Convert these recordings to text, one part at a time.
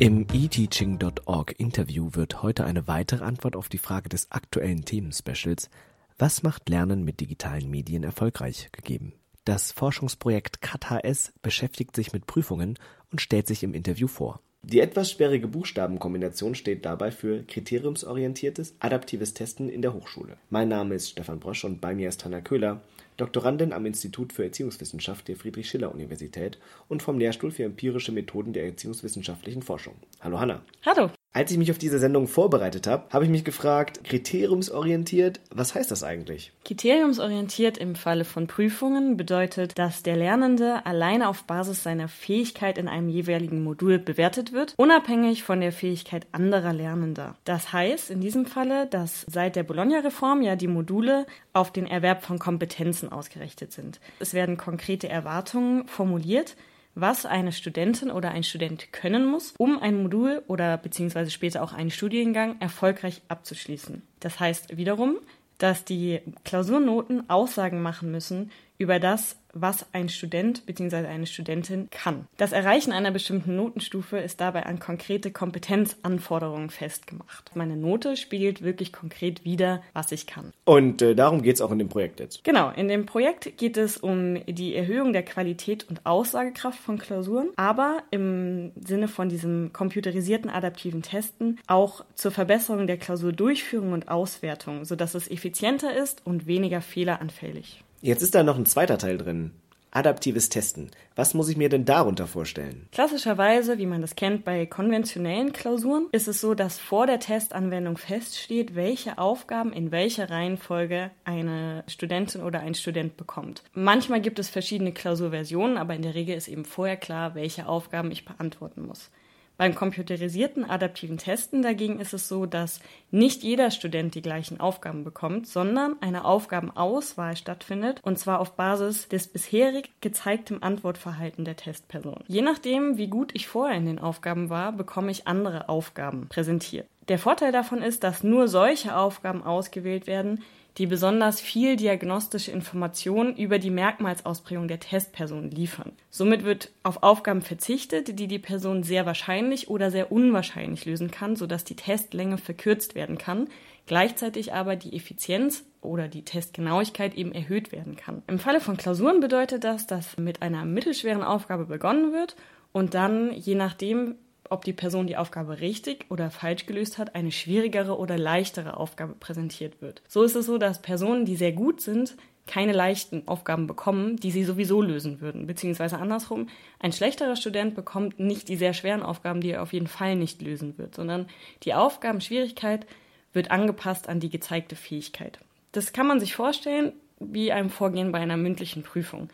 Im eteaching.org Interview wird heute eine weitere Antwort auf die Frage des aktuellen Themenspecials Was macht Lernen mit digitalen Medien erfolgreich gegeben. Das Forschungsprojekt CAT-HS beschäftigt sich mit Prüfungen und stellt sich im Interview vor. Die etwas sperrige Buchstabenkombination steht dabei für kriteriumsorientiertes, adaptives Testen in der Hochschule. Mein Name ist Stefan Brosch und bei mir ist Hanna Köhler, Doktorandin am Institut für Erziehungswissenschaft der Friedrich-Schiller-Universität und vom Lehrstuhl für empirische Methoden der erziehungswissenschaftlichen Forschung. Hallo Hanna. Hallo. Als ich mich auf diese Sendung vorbereitet habe, habe ich mich gefragt, kriteriumsorientiert, was heißt das eigentlich? Kriteriumsorientiert im Falle von Prüfungen bedeutet, dass der Lernende alleine auf Basis seiner Fähigkeit in einem jeweiligen Modul bewertet wird, unabhängig von der Fähigkeit anderer Lernender. Das heißt in diesem Falle, dass seit der Bologna-Reform ja die Module auf den Erwerb von Kompetenzen ausgerichtet sind. Es werden konkrete Erwartungen formuliert, was eine Studentin oder ein Student können muss, um ein Modul oder beziehungsweise später auch einen Studiengang erfolgreich abzuschließen. Das heißt wiederum, dass die Klausurnoten Aussagen machen müssen über das, was ein Student bzw. eine Studentin kann. Das Erreichen einer bestimmten Notenstufe ist dabei an konkrete Kompetenzanforderungen festgemacht. Meine Note spiegelt wirklich konkret wider, was ich kann. Und äh, darum geht es auch in dem Projekt jetzt. Genau, in dem Projekt geht es um die Erhöhung der Qualität und Aussagekraft von Klausuren, aber im Sinne von diesem computerisierten adaptiven Testen auch zur Verbesserung der Klausurdurchführung und Auswertung, sodass es effizienter ist und weniger fehleranfällig. Jetzt ist da noch ein zweiter Teil drin. Adaptives Testen. Was muss ich mir denn darunter vorstellen? Klassischerweise, wie man das kennt bei konventionellen Klausuren, ist es so, dass vor der Testanwendung feststeht, welche Aufgaben in welcher Reihenfolge eine Studentin oder ein Student bekommt. Manchmal gibt es verschiedene Klausurversionen, aber in der Regel ist eben vorher klar, welche Aufgaben ich beantworten muss. Beim computerisierten adaptiven Testen dagegen ist es so, dass nicht jeder Student die gleichen Aufgaben bekommt, sondern eine Aufgabenauswahl stattfindet und zwar auf Basis des bisherig gezeigten Antwortverhalten der Testperson. Je nachdem, wie gut ich vorher in den Aufgaben war, bekomme ich andere Aufgaben präsentiert. Der Vorteil davon ist, dass nur solche Aufgaben ausgewählt werden, die besonders viel diagnostische Informationen über die Merkmalsausprägung der Testperson liefern. Somit wird auf Aufgaben verzichtet, die die Person sehr wahrscheinlich oder sehr unwahrscheinlich lösen kann, sodass die Testlänge verkürzt werden kann, gleichzeitig aber die Effizienz oder die Testgenauigkeit eben erhöht werden kann. Im Falle von Klausuren bedeutet das, dass mit einer mittelschweren Aufgabe begonnen wird und dann, je nachdem, ob die Person die Aufgabe richtig oder falsch gelöst hat, eine schwierigere oder leichtere Aufgabe präsentiert wird. So ist es so, dass Personen, die sehr gut sind, keine leichten Aufgaben bekommen, die sie sowieso lösen würden. Beziehungsweise andersrum, ein schlechterer Student bekommt nicht die sehr schweren Aufgaben, die er auf jeden Fall nicht lösen wird, sondern die Aufgabenschwierigkeit wird angepasst an die gezeigte Fähigkeit. Das kann man sich vorstellen wie einem Vorgehen bei einer mündlichen Prüfung.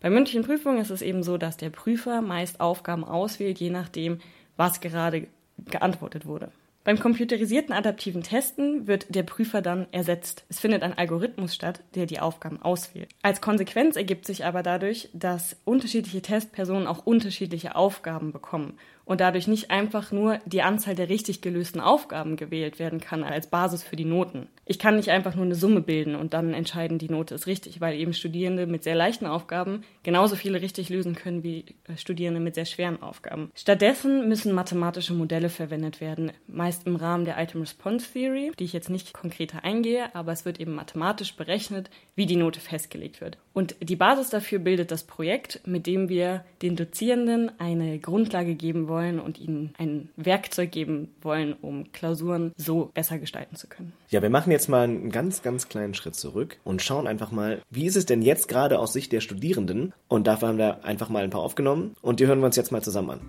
Bei mündlichen Prüfungen ist es eben so, dass der Prüfer meist Aufgaben auswählt, je nachdem, was gerade geantwortet wurde. Beim computerisierten adaptiven Testen wird der Prüfer dann ersetzt. Es findet ein Algorithmus statt, der die Aufgaben auswählt. Als Konsequenz ergibt sich aber dadurch, dass unterschiedliche Testpersonen auch unterschiedliche Aufgaben bekommen und dadurch nicht einfach nur die Anzahl der richtig gelösten Aufgaben gewählt werden kann als Basis für die Noten. Ich kann nicht einfach nur eine Summe bilden und dann entscheiden, die Note ist richtig, weil eben Studierende mit sehr leichten Aufgaben genauso viele richtig lösen können wie äh, Studierende mit sehr schweren Aufgaben. Stattdessen müssen mathematische Modelle verwendet werden, meist im Rahmen der Item Response Theory, die ich jetzt nicht konkreter eingehe, aber es wird eben mathematisch berechnet, wie die Note festgelegt wird. Und die Basis dafür bildet das Projekt, mit dem wir den Dozierenden eine Grundlage geben wollen, wollen und ihnen ein Werkzeug geben wollen, um Klausuren so besser gestalten zu können. Ja, wir machen jetzt mal einen ganz, ganz kleinen Schritt zurück und schauen einfach mal, wie ist es denn jetzt gerade aus Sicht der Studierenden? Und dafür haben wir einfach mal ein paar aufgenommen und die hören wir uns jetzt mal zusammen an.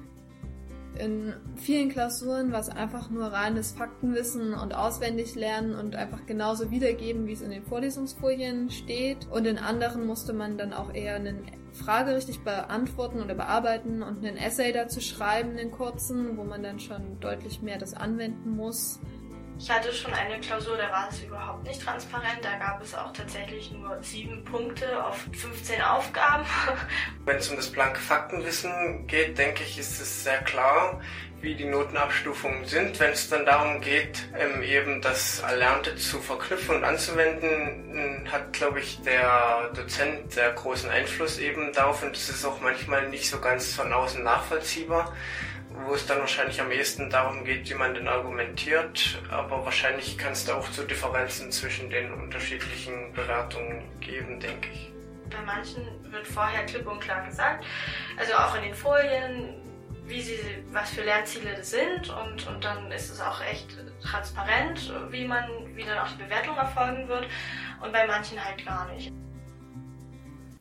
In vielen Klausuren war es einfach nur reines Faktenwissen und auswendig lernen und einfach genauso wiedergeben, wie es in den Vorlesungsfolien steht. Und in anderen musste man dann auch eher eine Frage richtig beantworten oder bearbeiten und einen Essay dazu schreiben, einen kurzen, wo man dann schon deutlich mehr das anwenden muss. Ich hatte schon eine Klausur, da war es überhaupt nicht transparent. Da gab es auch tatsächlich nur sieben Punkte auf 15 Aufgaben. Wenn es um das blanke Faktenwissen geht, denke ich, ist es sehr klar, wie die Notenabstufungen sind. Wenn es dann darum geht, ähm, eben das Erlernte zu verknüpfen und anzuwenden, hat, glaube ich, der Dozent sehr großen Einfluss eben darauf und es ist auch manchmal nicht so ganz von außen nachvollziehbar wo es dann wahrscheinlich am ehesten darum geht, wie man denn argumentiert, aber wahrscheinlich kann es da auch zu Differenzen zwischen den unterschiedlichen Bewertungen geben, denke ich. Bei manchen wird vorher klipp und klar gesagt, also auch in den Folien, wie sie, was für Lernziele das sind und, und dann ist es auch echt transparent, wie man, wie dann auch die Bewertung erfolgen wird und bei manchen halt gar nicht.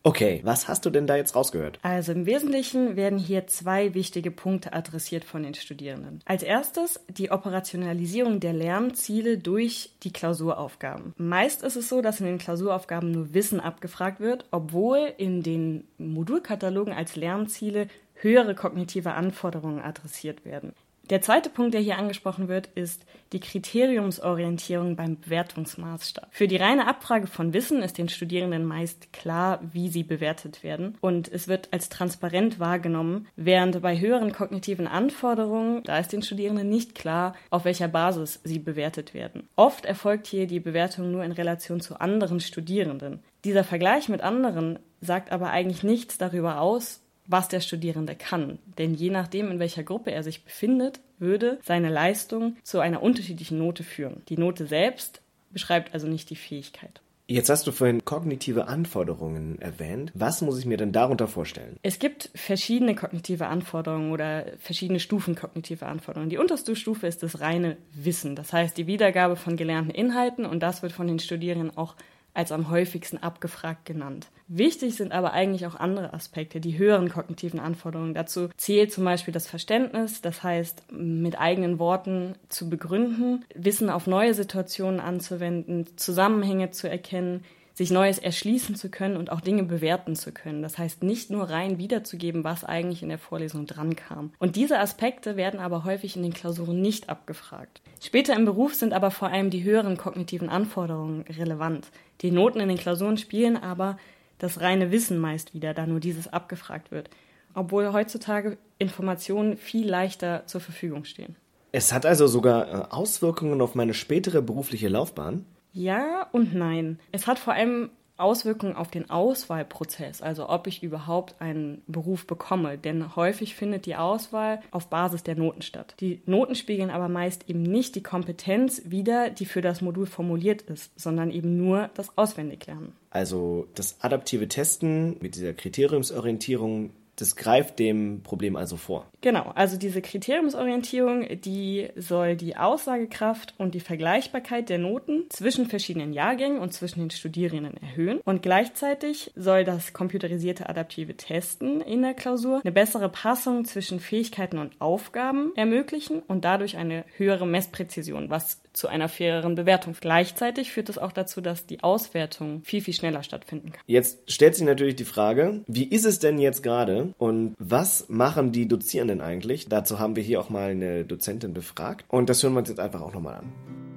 Okay, was hast du denn da jetzt rausgehört? Also im Wesentlichen werden hier zwei wichtige Punkte adressiert von den Studierenden. Als erstes die Operationalisierung der Lernziele durch die Klausuraufgaben. Meist ist es so, dass in den Klausuraufgaben nur Wissen abgefragt wird, obwohl in den Modulkatalogen als Lernziele höhere kognitive Anforderungen adressiert werden. Der zweite Punkt, der hier angesprochen wird, ist die Kriteriumsorientierung beim Bewertungsmaßstab. Für die reine Abfrage von Wissen ist den Studierenden meist klar, wie sie bewertet werden und es wird als transparent wahrgenommen, während bei höheren kognitiven Anforderungen, da ist den Studierenden nicht klar, auf welcher Basis sie bewertet werden. Oft erfolgt hier die Bewertung nur in Relation zu anderen Studierenden. Dieser Vergleich mit anderen sagt aber eigentlich nichts darüber aus, was der Studierende kann. Denn je nachdem, in welcher Gruppe er sich befindet, würde seine Leistung zu einer unterschiedlichen Note führen. Die Note selbst beschreibt also nicht die Fähigkeit. Jetzt hast du vorhin kognitive Anforderungen erwähnt. Was muss ich mir denn darunter vorstellen? Es gibt verschiedene kognitive Anforderungen oder verschiedene Stufen kognitive Anforderungen. Die unterste Stufe ist das reine Wissen, das heißt die Wiedergabe von gelernten Inhalten und das wird von den Studierenden auch als am häufigsten abgefragt genannt. Wichtig sind aber eigentlich auch andere Aspekte, die höheren kognitiven Anforderungen. Dazu zählt zum Beispiel das Verständnis, das heißt, mit eigenen Worten zu begründen, Wissen auf neue Situationen anzuwenden, Zusammenhänge zu erkennen, sich Neues erschließen zu können und auch Dinge bewerten zu können. Das heißt, nicht nur rein wiederzugeben, was eigentlich in der Vorlesung drankam. Und diese Aspekte werden aber häufig in den Klausuren nicht abgefragt. Später im Beruf sind aber vor allem die höheren kognitiven Anforderungen relevant. Die Noten in den Klausuren spielen aber das reine Wissen meist wieder, da nur dieses abgefragt wird. Obwohl heutzutage Informationen viel leichter zur Verfügung stehen. Es hat also sogar äh, Auswirkungen auf meine spätere berufliche Laufbahn? Ja und nein. Es hat vor allem Auswirkungen auf den Auswahlprozess, also ob ich überhaupt einen Beruf bekomme. Denn häufig findet die Auswahl auf Basis der Noten statt. Die Noten spiegeln aber meist eben nicht die Kompetenz wider, die für das Modul formuliert ist, sondern eben nur das Auswendiglernen. Also das adaptive Testen mit dieser Kriteriumsorientierung das greift dem Problem also vor. Genau, also diese Kriteriumsorientierung, die soll die Aussagekraft und die Vergleichbarkeit der Noten zwischen verschiedenen Jahrgängen und zwischen den Studierenden erhöhen. Und gleichzeitig soll das computerisierte adaptive Testen in der Klausur eine bessere Passung zwischen Fähigkeiten und Aufgaben ermöglichen und dadurch eine höhere Messpräzision, was zu einer faireren Bewertung. Gleichzeitig führt es auch dazu, dass die Auswertung viel, viel schneller stattfinden kann. Jetzt stellt sich natürlich die Frage, wie ist es denn jetzt gerade und was machen die Dozierenden eigentlich? Dazu haben wir hier auch mal eine Dozentin befragt und das hören wir uns jetzt einfach auch nochmal an.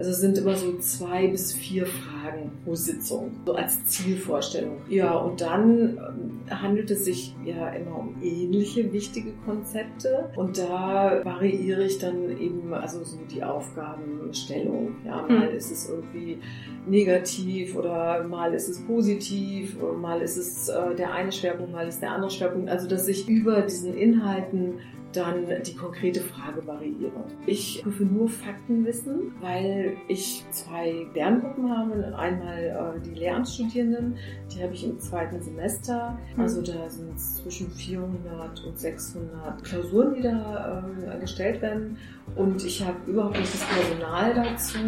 Also es sind immer so zwei bis vier Fragen pro Sitzung, so als Zielvorstellung. Ja, und dann ähm, handelt es sich ja immer um ähnliche wichtige Konzepte und da variiere ich dann eben also so die Aufgabenstellung. Ja, mal hm. ist es irgendwie negativ oder mal ist es positiv, mal ist es äh, der eine Schwerpunkt, mal ist der andere Schwerpunkt. Also dass ich über diesen Inhalten dann die konkrete Frage variiere. Ich prüfe nur Faktenwissen, weil ich zwei Lerngruppen habe. Einmal äh, die Lehramtsstudierenden, die habe ich im zweiten Semester. Also da sind es zwischen 400 und 600 Klausuren, die da äh, gestellt werden. Und ich habe überhaupt nicht das Personal dazu,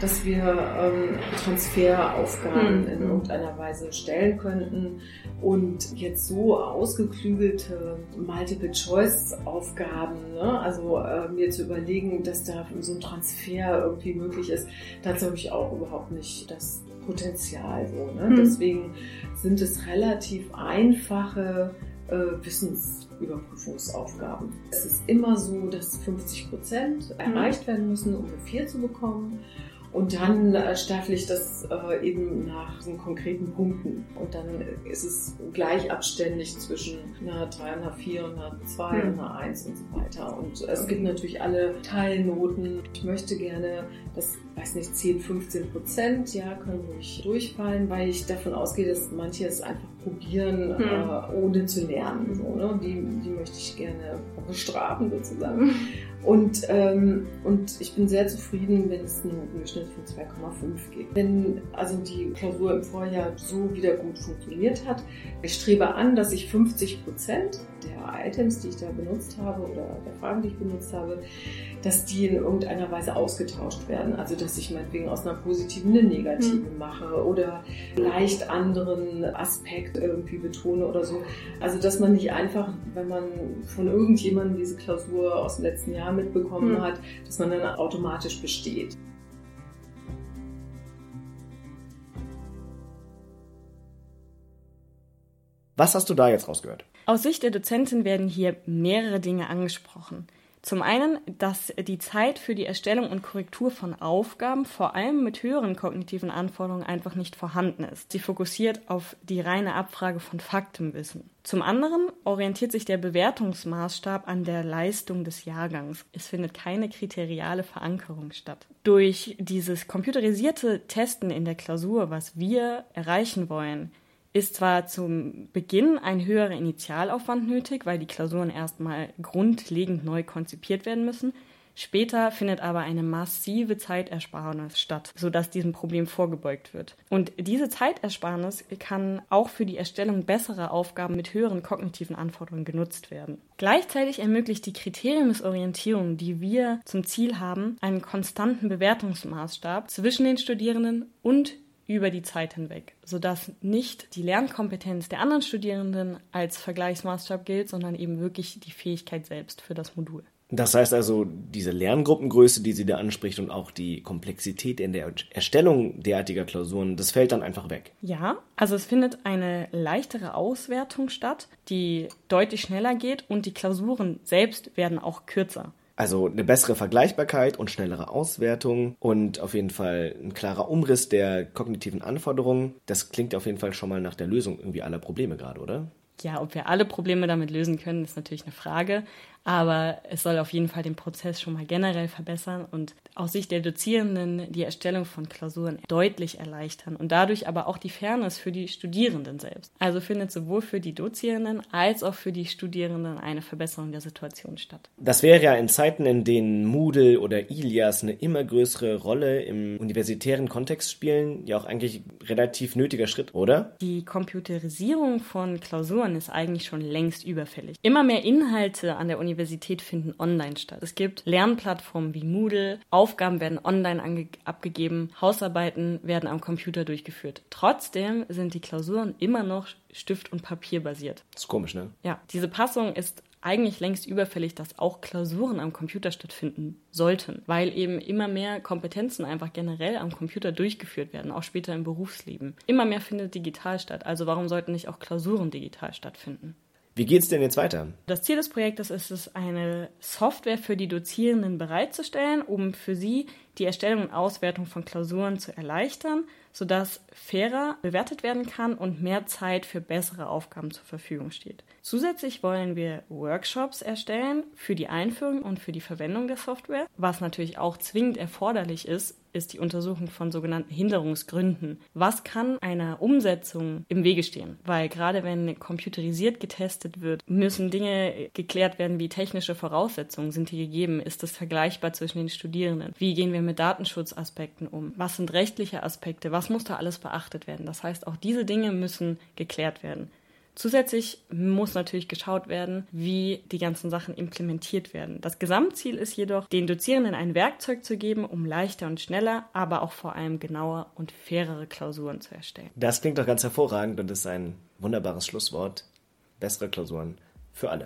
dass wir ähm, Transferaufgaben mhm. in irgendeiner Weise stellen könnten. Und jetzt so ausgeklügelte Multiple-Choice-Aufgaben, ne? also äh, mir zu überlegen, dass da so ein Transfer irgendwie möglich ist, dazu habe ich auch überhaupt nicht das Potenzial. So, ne? Mhm. Deswegen sind es relativ einfache äh, Wissensüberprüfungsaufgaben. Es ist immer so, dass 50 Prozent erreicht werden müssen, um eine 4 zu bekommen. Und dann äh, staffel ich das äh, eben nach diesen konkreten Punkten. Und dann ist es gleich abständig zwischen einer 3, einer 4, einer 2, mhm. einer 1 und so weiter. Und es gibt natürlich alle Teilnoten. Ich möchte gerne, dass weiß nicht, 10, 15 Prozent, ja, können ruhig durchfallen, weil ich davon ausgehe, dass manche es einfach probieren, hm. äh, ohne zu lernen. So, ne? die, die möchte ich gerne bestrafen sozusagen. Und, ähm, und ich bin sehr zufrieden, wenn es einen Notenschnitt von 2,5 gibt. Wenn also die Klausur im Vorjahr so wieder gut funktioniert hat, ich strebe an, dass ich 50 Prozent der Items, die ich da benutzt habe oder der Fragen, die ich benutzt habe, dass die in irgendeiner Weise ausgetauscht werden. Also dass ich meinetwegen aus einer positiven eine negative mhm. mache oder leicht anderen Aspekt irgendwie betone oder so. Also dass man nicht einfach, wenn man von irgendjemandem diese Klausur aus dem letzten Jahr mitbekommen mhm. hat, dass man dann automatisch besteht. Was hast du da jetzt rausgehört? Aus Sicht der Dozentin werden hier mehrere Dinge angesprochen. Zum einen, dass die Zeit für die Erstellung und Korrektur von Aufgaben vor allem mit höheren kognitiven Anforderungen einfach nicht vorhanden ist. Sie fokussiert auf die reine Abfrage von Faktenwissen. Zum anderen orientiert sich der Bewertungsmaßstab an der Leistung des Jahrgangs. Es findet keine kriteriale Verankerung statt. Durch dieses computerisierte Testen in der Klausur, was wir erreichen wollen, ist zwar zum Beginn ein höherer Initialaufwand nötig, weil die Klausuren erstmal grundlegend neu konzipiert werden müssen. Später findet aber eine massive Zeitersparnis statt, sodass diesem Problem vorgebeugt wird. Und diese Zeitersparnis kann auch für die Erstellung besserer Aufgaben mit höheren kognitiven Anforderungen genutzt werden. Gleichzeitig ermöglicht die Kriteriumsorientierung, die wir zum Ziel haben, einen konstanten Bewertungsmaßstab zwischen den Studierenden und über die Zeit hinweg, sodass nicht die Lernkompetenz der anderen Studierenden als Vergleichsmaßstab gilt, sondern eben wirklich die Fähigkeit selbst für das Modul. Das heißt also, diese Lerngruppengröße, die sie da anspricht und auch die Komplexität in der Erstellung derartiger Klausuren, das fällt dann einfach weg. Ja, also es findet eine leichtere Auswertung statt, die deutlich schneller geht und die Klausuren selbst werden auch kürzer. Also eine bessere Vergleichbarkeit und schnellere Auswertung und auf jeden Fall ein klarer Umriss der kognitiven Anforderungen. Das klingt auf jeden Fall schon mal nach der Lösung irgendwie aller Probleme gerade, oder? Ja, ob wir alle Probleme damit lösen können, ist natürlich eine Frage. Aber es soll auf jeden Fall den Prozess schon mal generell verbessern und aus Sicht der Dozierenden die Erstellung von Klausuren deutlich erleichtern und dadurch aber auch die Fairness für die Studierenden selbst. Also findet sowohl für die Dozierenden als auch für die Studierenden eine Verbesserung der Situation statt. Das wäre ja in Zeiten, in denen Moodle oder Ilias eine immer größere Rolle im universitären Kontext spielen, ja auch eigentlich relativ nötiger Schritt, oder? Die Computerisierung von Klausuren ist eigentlich schon längst überfällig. Immer mehr Inhalte an der Universität Universität finden online statt. Es gibt Lernplattformen wie Moodle, Aufgaben werden online abgegeben, Hausarbeiten werden am Computer durchgeführt. Trotzdem sind die Klausuren immer noch Stift- und Papier basiert. Das ist komisch, ne? Ja, diese Passung ist eigentlich längst überfällig, dass auch Klausuren am Computer stattfinden sollten, weil eben immer mehr Kompetenzen einfach generell am Computer durchgeführt werden, auch später im Berufsleben. Immer mehr findet digital statt, also warum sollten nicht auch Klausuren digital stattfinden? Wie geht es denn jetzt weiter? Das Ziel des Projektes ist es, eine Software für die Dozierenden bereitzustellen, um für sie die Erstellung und Auswertung von Klausuren zu erleichtern, sodass fairer bewertet werden kann und mehr Zeit für bessere Aufgaben zur Verfügung steht. Zusätzlich wollen wir Workshops erstellen für die Einführung und für die Verwendung der Software, was natürlich auch zwingend erforderlich ist, ist die Untersuchung von sogenannten Hinderungsgründen. Was kann einer Umsetzung im Wege stehen? Weil gerade wenn computerisiert getestet wird, müssen Dinge geklärt werden wie technische Voraussetzungen. Sind die gegeben? Ist das vergleichbar zwischen den Studierenden? Wie gehen wir mit Datenschutzaspekten um? Was sind rechtliche Aspekte? Was muss da alles beachtet werden? Das heißt, auch diese Dinge müssen geklärt werden. Zusätzlich muss natürlich geschaut werden, wie die ganzen Sachen implementiert werden. Das Gesamtziel ist jedoch, den Dozierenden ein Werkzeug zu geben, um leichter und schneller, aber auch vor allem genauer und fairere Klausuren zu erstellen. Das klingt doch ganz hervorragend und ist ein wunderbares Schlusswort. Bessere Klausuren für alle.